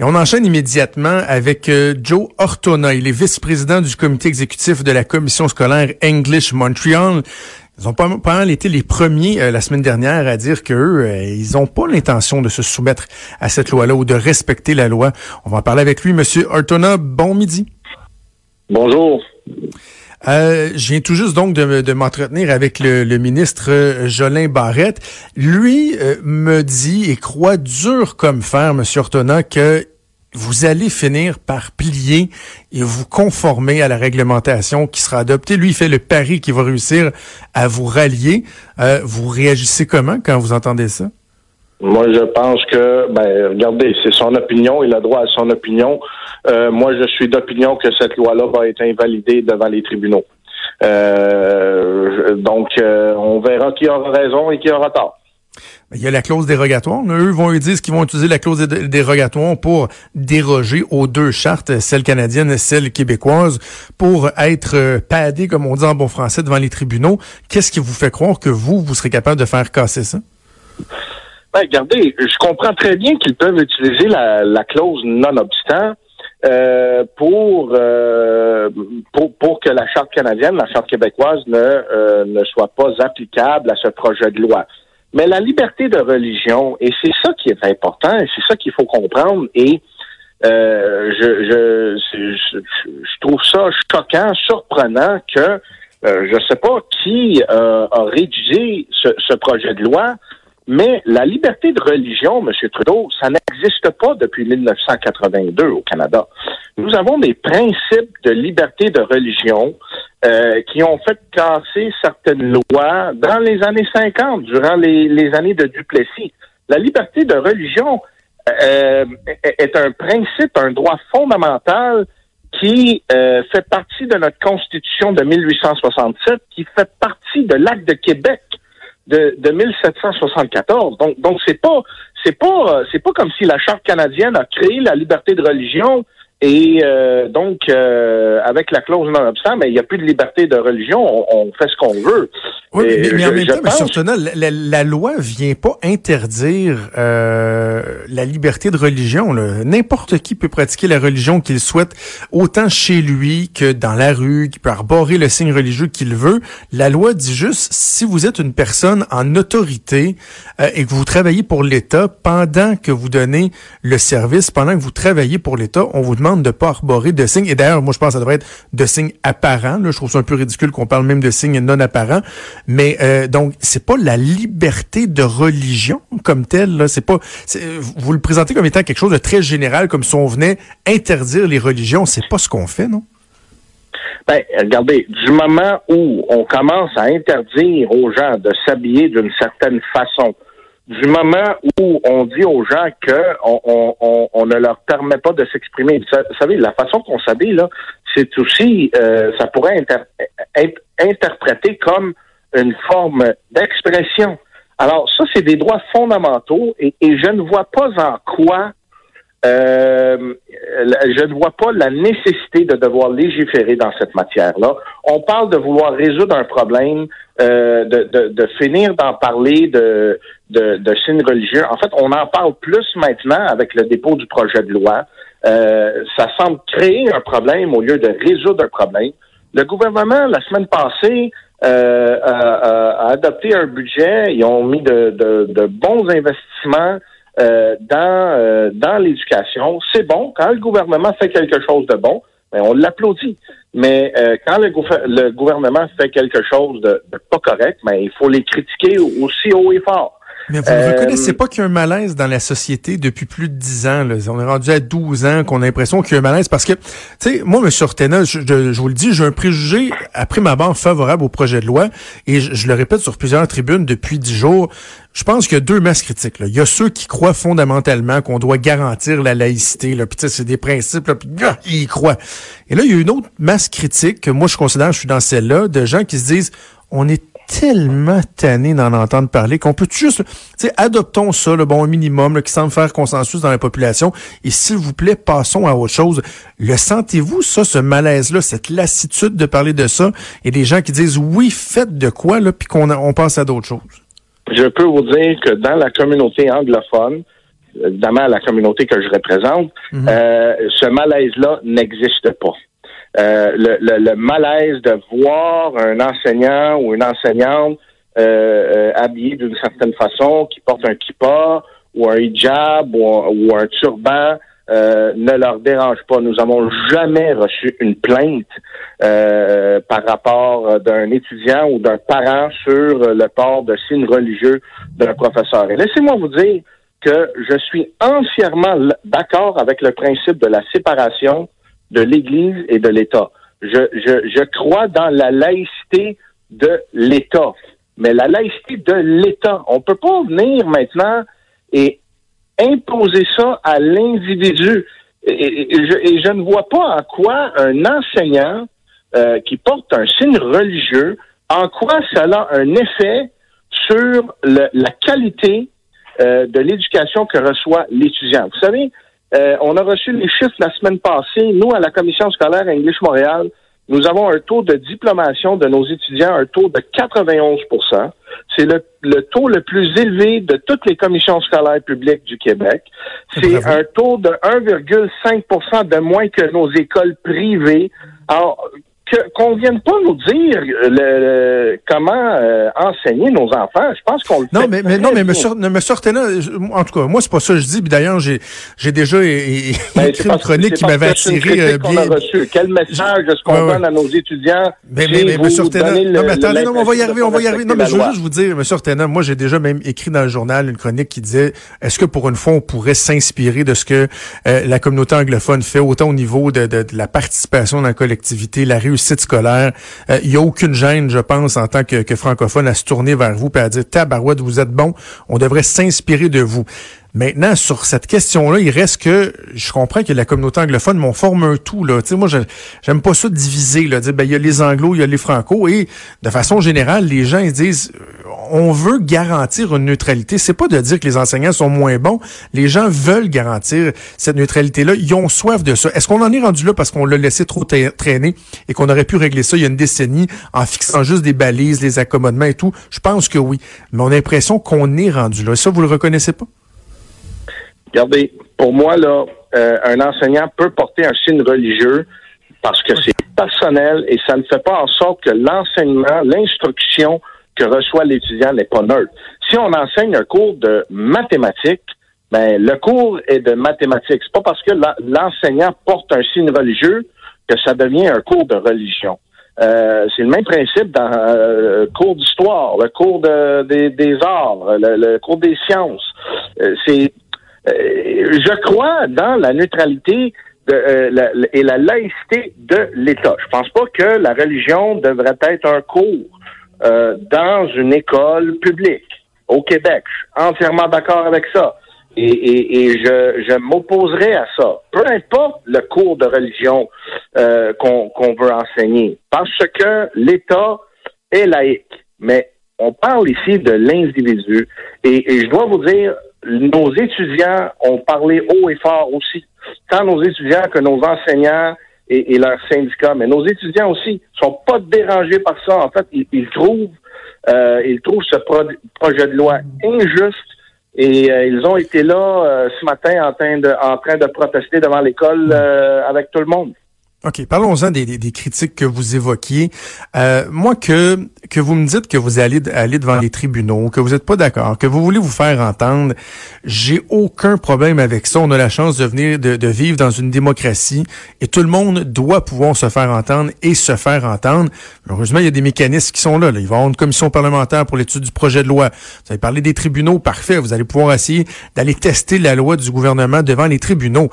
Et on enchaîne immédiatement avec euh, Joe Ortona. Il est vice-président du comité exécutif de la commission scolaire English Montreal. Ils ont pas, pas été les premiers euh, la semaine dernière à dire qu'eux, euh, ils n'ont pas l'intention de se soumettre à cette loi-là ou de respecter la loi. On va en parler avec lui. Monsieur Ortona, bon midi. Bonjour. Euh, je viens tout juste donc de, m'entretenir avec le, ministre euh, Jolin Barrette. Lui euh, me dit et croit dur comme fer, M. Ortona, que vous allez finir par plier et vous conformer à la réglementation qui sera adoptée. Lui, il fait le pari qu'il va réussir à vous rallier. vous réagissez comment quand vous entendez ça? Moi, je pense que, ben, regardez, c'est son opinion, il a droit à son opinion. Euh, moi, je suis d'opinion que cette loi-là va être invalidée devant les tribunaux. Euh, donc, euh, on verra qui aura raison et qui aura tort. Il y a la clause dérogatoire. Eux vont dire qu'ils vont utiliser la clause dérogatoire pour déroger aux deux chartes, celle canadienne et celle québécoise, pour être padés, comme on dit en bon français, devant les tribunaux. Qu'est-ce qui vous fait croire que vous, vous serez capable de faire casser ça? Ben, regardez, je comprends très bien qu'ils peuvent utiliser la, clause non-obstant euh, pour, euh, pour, pour que la charte canadienne, la charte québécoise ne, euh, ne soit pas applicable à ce projet de loi. Mais la liberté de religion, et c'est ça qui est important, et c'est ça qu'il faut comprendre, et je, je, je, trouve ça choquant, surprenant que je ne sais pas qui a rédigé ce, ce projet de loi, mais la liberté de religion, M. Trudeau, ça n'existe pas depuis 1982 au Canada. Nous avons des principes de liberté de religion euh, qui ont fait casser certaines lois dans les années 50, durant les, années de Duplessis. La liberté de religion euh, est un principe, un droit fondamental qui euh, fait partie de notre Constitution de 1867, qui fait partie de l'Acte de Québec de, de 1774. Donc, donc c'est pas, c'est pas, c'est pas comme si la charte canadienne a créé la liberté de religion et euh, donc, euh, avec la clause non-obstant, mais il n'y a plus de liberté de religion. On, fait ce qu'on veut. Oui, mais, en même temps, M. la, la, loi vient pas interdire euh, la liberté de religion. N'importe qui peut pratiquer la religion qu'il souhaite, autant chez lui que dans la rue, qui peut arborer le signe religieux qu'il veut. La loi dit juste, si vous êtes une personne en autorité et que vous travaillez pour l'État, pendant que vous donnez le service, pendant que vous travaillez pour l'État, on vous demande de pas arborer de signes. Et d'ailleurs, moi, je pense que ça devrait être de signes apparents. Je trouve ça un peu ridicule qu'on parle même de signes non apparents. Mais euh, donc, c'est pas la liberté de religion comme telle. C'est pas. Vous le présentez comme étant quelque chose de très général, comme si on venait interdire les religions. C'est pas ce qu'on fait, non? Ben, regardez, du moment où on commence à interdire aux gens de s'habiller d'une certaine façon, du moment où on dit aux gens que on, ne leur permet pas de s'exprimer. Vous savez, la façon qu'on s'habille, là, c'est aussi, euh, ça pourrait être interprété comme une forme d'expression. Alors, ça, c'est des droits fondamentaux et, je ne vois pas en quoi euh, je ne vois pas la nécessité de devoir légiférer dans cette matière-là. On parle de vouloir résoudre un problème, euh, de, de, de, finir d'en parler de, de, de, signes religieux. En fait, on en parle plus maintenant avec le dépôt du projet de loi. Euh, ça semble créer un problème au lieu de résoudre un problème. Le gouvernement, la semaine passée, euh, a, a, adopté un budget. Ils ont mis de, de bons investissements euh, dans, euh, dans l'éducation. C'est bon. Quand le gouvernement fait quelque chose de bon, ben, on l'applaudit. Mais euh, quand le, le, gouvernement fait quelque chose de, de pas correct, ben, il faut les critiquer aussi haut et fort. Mais vous ne reconnaissez pas qu'il y a un malaise dans la société depuis plus de dix ans. Là. On est rendu à 12 ans qu'on a l'impression qu'il y a un malaise parce que, tu sais, moi, M. Ortena, je, je, vous le dis, j'ai un préjugé, après ma barre, favorable au projet de loi et je, je le répète sur plusieurs tribunes depuis dix jours. Je pense qu'il y a deux masses critiques. Là. Il y a ceux qui croient fondamentalement qu'on doit garantir la laïcité. Là. Puis c'est des principes, là, puis ils y croient. Et là, il y a une autre masse critique que moi je considère, je suis dans celle-là, de gens qui se disent on est tellement tanné d'en entendre parler qu'on peut juste, tu sais, adoptons ça, le bon minimum, qui semble faire consensus dans la population, et s'il vous plaît, passons à autre chose. Le sentez-vous, ça, ce malaise-là, cette lassitude de parler de ça, et des gens qui disent, oui, faites de quoi, là, puis qu'on on passe à d'autres choses? Je peux vous dire que dans la communauté anglophone, évidemment la communauté que je représente, mhm. ce malaise-là n'existe pas. Le, le, malaise de voir un enseignant ou une enseignante habillé d'une certaine façon, qui porte un kippa ou un hijab ou un turban, euh, ne leur dérange pas. Nous n'avons jamais reçu une plainte euh, par rapport d'un étudiant ou d'un parent sur le port de signes religieux d'un professeur. Et laissez-moi vous dire que je suis entièrement d'accord avec le principe de la séparation de l'Église et de l'État. Je, je, je crois dans la laïcité de l'État. Mais la laïcité de l'État, on peut pas venir maintenant et imposer ça à l'individu. Et, je, ne vois pas en quoi un enseignant euh, qui porte un signe religieux, en quoi ça a un effet sur la qualité euh, de l'éducation que reçoit l'étudiant. Vous savez, euh, on a reçu les chiffres la semaine passée. Nous, à la commission scolaire English Montréal, nous avons un taux de diplomation de nos étudiants, un taux de 91% C'est le, le, taux le plus élevé de toutes les commissions scolaires publiques du Québec. C'est un taux de 1,5% de moins que nos écoles privées. Alors, qu'on vienne pas nous dire le, comment euh, enseigner nos enfants. Je pense qu'on le non, mais, mais non, mais monsieur, monsieur en tout cas, moi c'est pas ça que je dis. d'ailleurs, j'ai j'ai déjà écrit une chronique qui m'avait attiré euh, bien. A reçu. Quel message est-ce qu'on donne à nos étudiants Mais mais, mais non, mais attendez, non, on va y arriver, on va y arriver. Non, mais je veux juste vous dire, monsieur Ortena, moi j'ai déjà même écrit dans le journal une chronique qui disait est-ce que pour une fois on pourrait s'inspirer de ce que euh, la communauté anglophone fait autant au niveau de, de, de la participation dans la collectivité, la réussite Il euh, n'y a aucune gêne, je pense, en tant que, francophone, à se tourner vers vous et à dire Tabarouette, vous êtes bon, on devrait s'inspirer de vous. Maintenant, sur cette question-là, il reste que je comprends que la communauté anglophone m'en forme un tout. Là. Tu sais, moi, j'aime pas ça diviser, là, dire ben il y a les anglos, il y a les franco, et de façon générale, les gens ils disent on veut garantir une neutralité. C'est pas de dire que les enseignants sont moins bons. Les gens veulent garantir cette neutralité-là. Ils ont soif de ça. Est-ce qu'on en est rendu là parce qu'on l'a laissé trop traîner et qu'on aurait pu régler ça il y a une décennie en fixant juste des balises, les accommodements et tout? Je pense que oui. Mais on a l'impression qu'on est rendu là. Ça, vous le reconnaissez pas? Regardez, pour moi, là, euh, un enseignant peut porter un signe religieux parce que c'est personnel et ça ne fait pas en sorte que l'enseignement, l'instruction que reçoit l'étudiant n'est pas neutre. Si on enseigne un cours de mathématiques, ben, le cours est de mathématiques. C'est pas parce que l'enseignant porte un signe religieux que ça devient un cours de religion. Euh, c'est le même principe dans euh, le cours d'histoire, le cours des arts, le, cours des sciences. c'est euh, je crois dans la neutralité euh, et la laïcité de l'État. Je pense pas que la religion devrait être un cours euh, dans une école publique au Québec. Je suis entièrement d'accord avec ça. Et, je, je m'opposerai à ça. Peu importe le cours de religion qu'on veut enseigner, parce que l'État est laïque. Mais on parle ici de l'individu. et, je dois vous dire, nos étudiants ont parlé haut et fort aussi. Tant nos étudiants que nos enseignants et, leurs syndicats, mais nos étudiants aussi sont pas dérangés par ça. En fait, ils, trouvent euh, ils trouvent ce projet de loi injuste et euh, ils ont été là euh, ce matin en train de en train de protester devant l'école avec tout le monde. OK, parlons-en des, des, critiques que vous évoquiez. Euh, moi, que que vous me dites que vous allez aller devant les tribunaux, que vous n'êtes pas d'accord, que vous voulez vous faire entendre, j'ai aucun problème avec ça. On a la chance de venir de, de, vivre dans une démocratie et tout le monde doit pouvoir se faire entendre et se faire entendre. Heureusement, il y a des mécanismes qui sont là. là. Il va y avoir une commission parlementaire pour l'étude du projet de loi. Vous avez parlé des tribunaux, parfait. Vous allez pouvoir essayer d'aller tester la loi du gouvernement devant les tribunaux.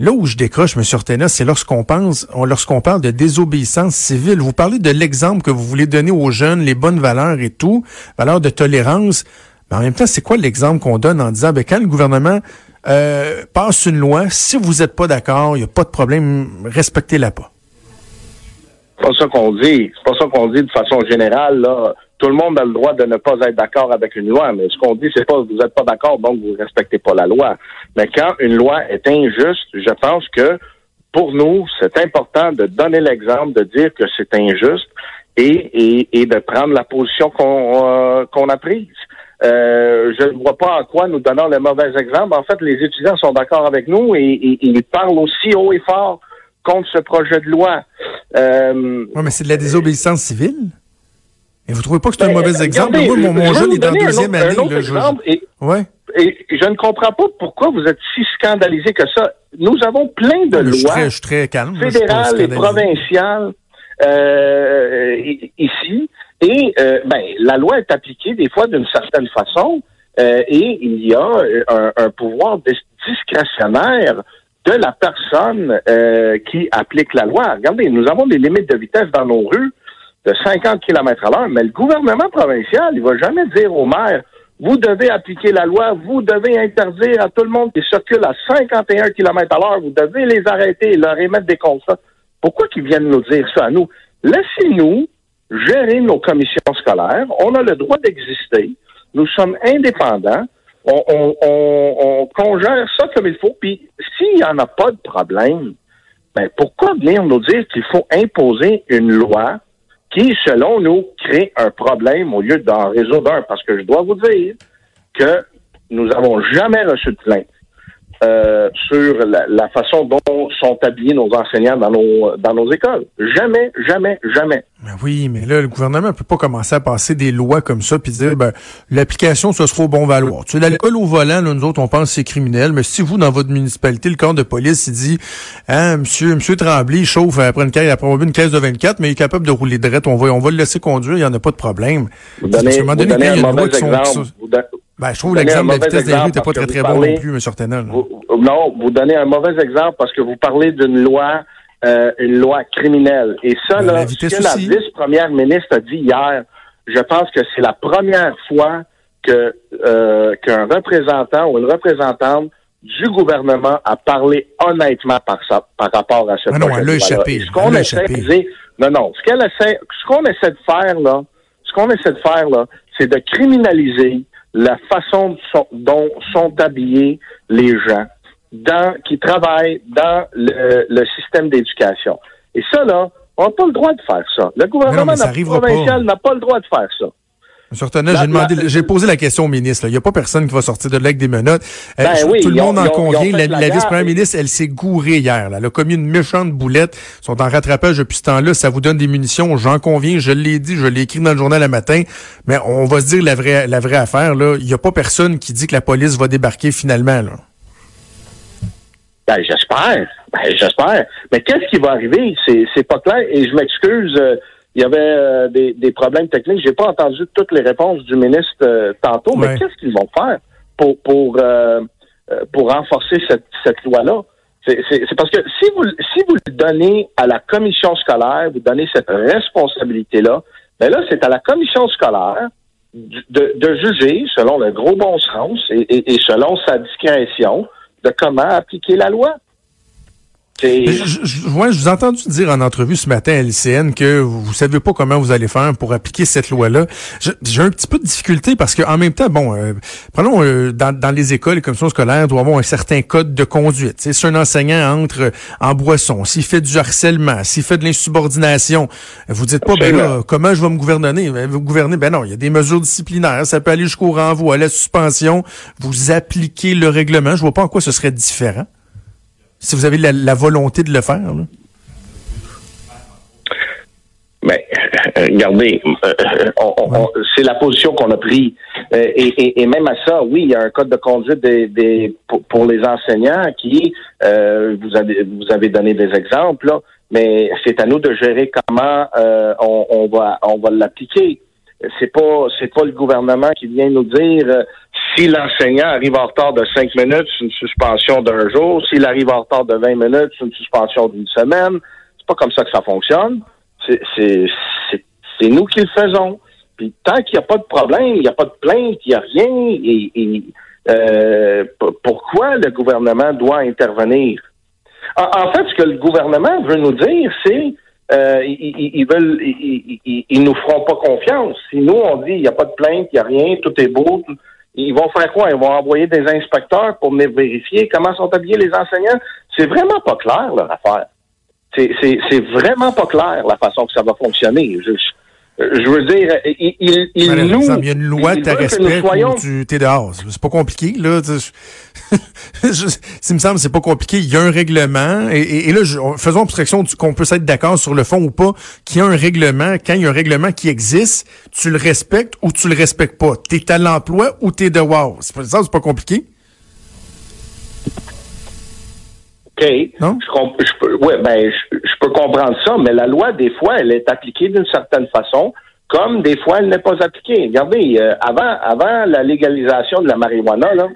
Là où je décroche, M. Ortena, c'est lorsqu'on pense, lorsqu'on parle de désobéissance civile. Vous parlez de l'exemple que vous voulez donner aux jeunes, les bonnes valeurs et tout, valeurs de tolérance. Mais en même temps, c'est quoi l'exemple qu'on donne en disant, ben, quand le gouvernement euh, passe une loi, si vous n'êtes pas d'accord, il n'y a pas de problème, respectez-la pas? C'est pas ça qu'on dit. C'est pas ça qu'on dit de façon générale, là tout le monde a le droit de ne pas être d'accord avec une loi, mais ce qu'on dit, c'est pas vous n'êtes pas d'accord, donc vous respectez pas la loi. Mais quand une loi est injuste, je pense que pour nous, c'est important de donner l'exemple, de dire que c'est injuste et, et, de prendre la position qu'on euh, qu'on a prise. Euh, je ne vois pas en quoi nous donnons le mauvais exemple. En fait, les étudiants sont d'accord avec nous et, ils parlent aussi haut et fort contre ce projet de loi. Euh, oui, mais c'est de la désobéissance civile. Et vous trouvez pas que c'est un ben, mauvais exemple? Moi, mon, jeune est dans la deuxième année. et, ouais. et je ne comprends pas pourquoi vous êtes si scandalisé que ça. Nous avons plein de lois je suis très, calme, fédérales et provinciales euh, ici. Et euh, ben, la loi est appliquée des fois d'une certaine façon euh, et il y a un, un, pouvoir discrétionnaire de la personne euh, qui applique la loi. Regardez, nous avons des limites de vitesse dans nos rues de 50 km à l'heure, mais le gouvernement provincial, il va jamais dire au maire, vous devez appliquer la loi, vous devez interdire à tout le monde qui circule à 51 km à l'heure, vous devez les arrêter et leur émettre des constats. Pourquoi qu'ils viennent nous dire ça à nous? Laissez-nous gérer nos commissions scolaires. On a le droit d'exister. Nous sommes indépendants. On, on, on, congère ça comme il faut. Puis s'il n'y en a pas de problème, ben pourquoi venir nous dire qu'il faut imposer une loi qui, selon nous, crée un problème au lieu d'en résoudre un? Parce que je dois vous dire que nous n'avons jamais reçu de plainte euh, sur la, façon dont sont habillés nos enseignants dans nos dans nos écoles. Jamais, jamais, jamais. Ben oui, mais là, le gouvernement ne peut pas commencer à passer des lois comme ça puis dire ben l'application, ce sera au bon valoir. Tu sais, l'alcool au volant, là, nous autres, on pense que c'est criminel, mais si vous, dans votre municipalité, le corps de police, il dit Hein, monsieur, monsieur Tremblay, il chauffe après une caisse, après une caisse de 24, mais il est capable de rouler de on va, on va le laisser conduire, il n'y en a pas de problème. Vous donnez, vous donnez un mauvais exemple. Ben, je trouve l'exemple de la vitesse des rues n'était pas très, très bon non plus, M. Non, vous donnez un mauvais exemple parce que vous parlez d'une loi, euh, une loi criminelle. Et ça, ben, là, ce que la vice-première ministre a dit hier, je pense que c'est la première fois que euh, qu'un représentant ou une représentante du gouvernement a parlé honnêtement par ça, par rapport à ce ah non, elle échappé. Ce qu'on essaie de dire, non, non, ce qu'elle essaie, ce qu'on essaie de faire là, ce qu'on essaie de faire là, c'est de criminaliser la façon dont sont habillés les gens dans, qui travaillent dans le, système d'éducation. Et ça, là, on n'a pas le droit de faire ça. Le gouvernement provincial n'a pas le droit de faire ça. Monsieur j'ai j'ai posé la question au ministre. Il n'y a pas personne qui va sortir de avec des menottes. Euh, ben tout le monde en convient. La, vice-première ministre, elle s'est gourée hier. Là. Elle a commis une méchante boulette. Ils sont en rattrapage depuis ce temps-là. Ça vous donne des munitions. J'en conviens. Je l'ai dit. Je l'ai écrit dans le journal le matin. Mais on va se dire la vraie, la vraie affaire. Là. Il n'y a pas personne qui dit que la police va débarquer finalement. Là. Ben, j'espère. Ben, j'espère. Mais qu'est-ce qui va arriver? C'est, c'est pas clair. Et je m'excuse. Euh, il y avait euh, des, des, problèmes techniques. J'ai pas entendu toutes les réponses du ministre euh, tantôt, mais qu'est-ce qu'ils vont faire pour pour euh, pour renforcer cette, cette loi-là? C'est parce que si vous si vous le donnez à la commission scolaire, vous donnez cette responsabilité-là, ben là, c'est à la commission scolaire de, de, juger, selon le gros bon sens et, et selon sa discrétion, de comment appliquer la loi. Je, je, je, vous ai entendu dire en entrevue ce matin à l'ICN que vous, savez pas comment vous allez faire pour appliquer cette loi-là. J'ai un petit peu de difficulté parce que en même temps, bon, euh, prenons euh, dans, dans, les écoles, les commissions scolaires doivent avoir un certain code de conduite. si un enseignant entre en boisson, s'il fait du harcèlement, s'il fait de l'insubordination, vous dites pas, ben là, comment je vais me gouverner? Ben, vous gouverner, ben non, il y a des mesures disciplinaires, ça peut aller jusqu'au renvoi, à la suspension. Vous appliquez le règlement. Je vois pas en quoi ce serait différent si vous avez la, volonté de le faire. Mais euh, regardez, euh, c'est la position qu'on a prise. Euh, et, même à ça, oui, il y a un code de conduite des, pour, les enseignants qui, vous avez vous avez donné des exemples, mais c'est à nous de gérer comment on, va on va l'appliquer. C'est pas c'est pas le gouvernement qui vient nous dire si l'enseignant arrive en retard de cinq minutes, c'est une suspension d'un jour. S'il arrive en retard de 20 minutes, c'est une suspension d'une semaine. C'est pas comme ça que ça fonctionne. C'est nous qui le faisons. Puis tant qu'il n'y a pas de problème, il n'y a pas de plainte, il n'y a rien, et, euh, pourquoi le gouvernement doit intervenir? En, fait, ce que le gouvernement veut nous dire, c'est euh, ils, veulent ils, ils, nous feront pas confiance. Si nous on dit il n'y a pas de plainte, il n'y a rien, tout est beau, ils vont faire quoi? Ils vont envoyer des inspecteurs pour venir vérifier comment sont habillés les enseignants? C'est vraiment pas clair, leur affaire. C'est vraiment pas clair la façon que ça va fonctionner. Veux dire, il, il, il nous... Il y a une loi, tu respectes soyons... tu es dehors. C'est pas compliqué, là. S'il me semble, c'est pas compliqué. Il y a un règlement. Et, et, là, je, faisons abstraction qu'on peut être d'accord sur le fond ou pas, qu'il y a un règlement. Quand il y a un règlement qui existe, tu le respectes ou tu le respectes pas. T'es à l'emploi ou t'es dehors. C'est pas c'est pas compliqué. OK. Non? Je, je, peux, ouais, ben, je, je, peux comprendre ça, mais la loi, des fois, elle est appliquée d'une certaine façon, comme des fois, elle n'est pas appliquée. Regardez, euh, avant, avant la légalisation de la marijuana, là,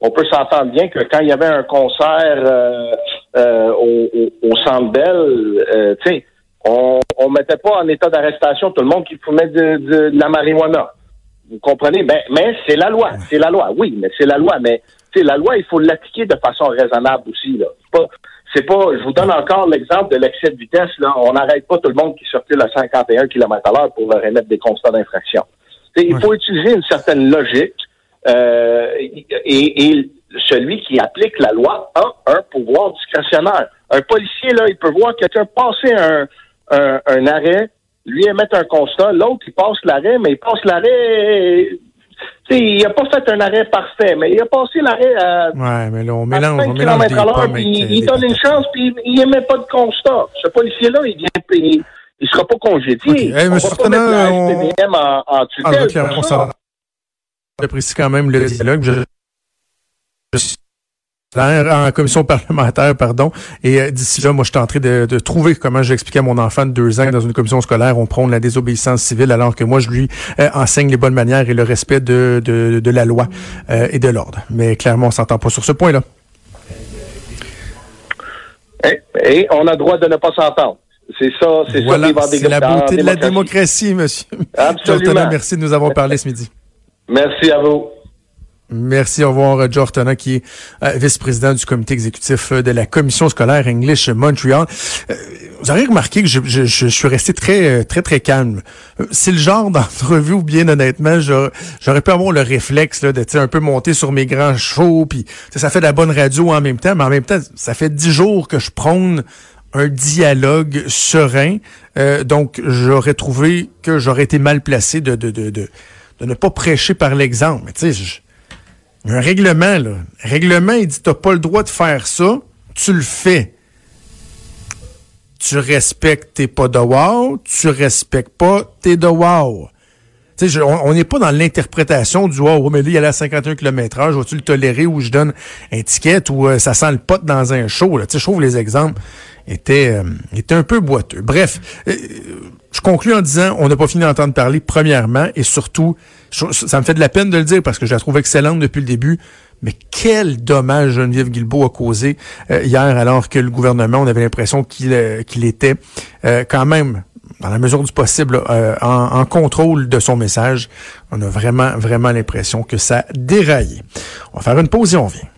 on peut s'entendre bien que quand il y avait un concert euh, euh, au, au, au, Centre Bell, tu sais, on, on mettait pas en état d'arrestation tout le monde qui fumait de, de, de la marijuana. Vous comprenez? Ben, mais c'est la loi. C'est la loi. Oui, mais c'est la loi. Mais la loi, il faut l'appliquer de façon raisonnable aussi. Là. C'est pas. Je vous donne encore l'exemple de l'excès de vitesse. Là. On n'arrête pas tout le monde qui circule à 51 km à l'heure pour leur émettre des constats d'infraction. Il faut utiliser une certaine logique euh, et, celui qui applique la loi a un pouvoir discrétionnaire. Un policier, là, il peut voir quelqu'un passer un, un, un arrêt, lui émettre un constat, l'autre, il passe l'arrêt, mais il passe l'arrêt il n'a pas fait un arrêt parfait, mais il a passé l'arrêt à. Ouais, mais là, on mélange, on mélange des pommes il, il donne une chance, puis il n'émet pas de constat. Ce policier-là, il vient payer. Il ne sera pas congédié. Okay. Hey, on va pas mettre la SPVM en, en tutelle. Ah, J'apprécie quand même le dialogue. Je, je en commission parlementaire, pardon. Et euh, d'ici là, moi, je suis en train de, de trouver comment j'expliquais à mon enfant de deux ans que dans une commission scolaire, on prône la désobéissance civile, alors que moi, je lui euh, enseigne les bonnes manières et le respect de, de, de la loi euh, et de l'ordre. Mais clairement, on s'entend pas sur ce point-là. Et, et, on a droit de ne pas s'entendre. C'est ça, c'est voilà, ça C'est la beauté de la démocratie, monsieur. Absolument. merci de nous avoir parlé ce midi. Merci à vous. Merci. Au revoir, George Tona, qui est euh, vice-président du comité exécutif euh, de la commission scolaire English Montreal. Euh, vous avez remarqué que je, je, je, suis resté très, très, très calme. C'est le genre d'entrevue où, bien honnêtement, j'aurais pu avoir le réflexe là, de un peu monter sur mes grands chevaux. Puis ça fait de la bonne radio en même temps, mais en même temps, ça fait dix jours que je prône un dialogue serein. donc, j'aurais trouvé que j'aurais été mal placé de, de, de, de, de ne pas prêcher par l'exemple. Mais tu sais, un règlement, là. règlement, il dit, t'as pas le droit de faire ça, tu le fais. Tu respectes tes pas de wow, tu respectes pas tes de wow. Je, on n'est pas dans l'interprétation du wow, mais lui, il est à 51 km vais-tu le tolérer ou je donne un ticket ou euh, ça sent le pot dans un show. Là. Je trouve les exemples étaient, euh, étaient un peu boiteux. Bref, euh, je conclue en disant, on n'a pas fini d'entendre parler, premièrement, et surtout, ça me fait de la peine de le dire parce que je la trouve excellente depuis le début, mais quel dommage Geneviève Guilbeault a causé euh, hier alors que le gouvernement, on avait l'impression qu'il euh, qu'il était euh, quand même, dans la mesure du possible, en, en, contrôle de son message. On a vraiment, vraiment l'impression que ça déraillé. On va faire une pause et on vient.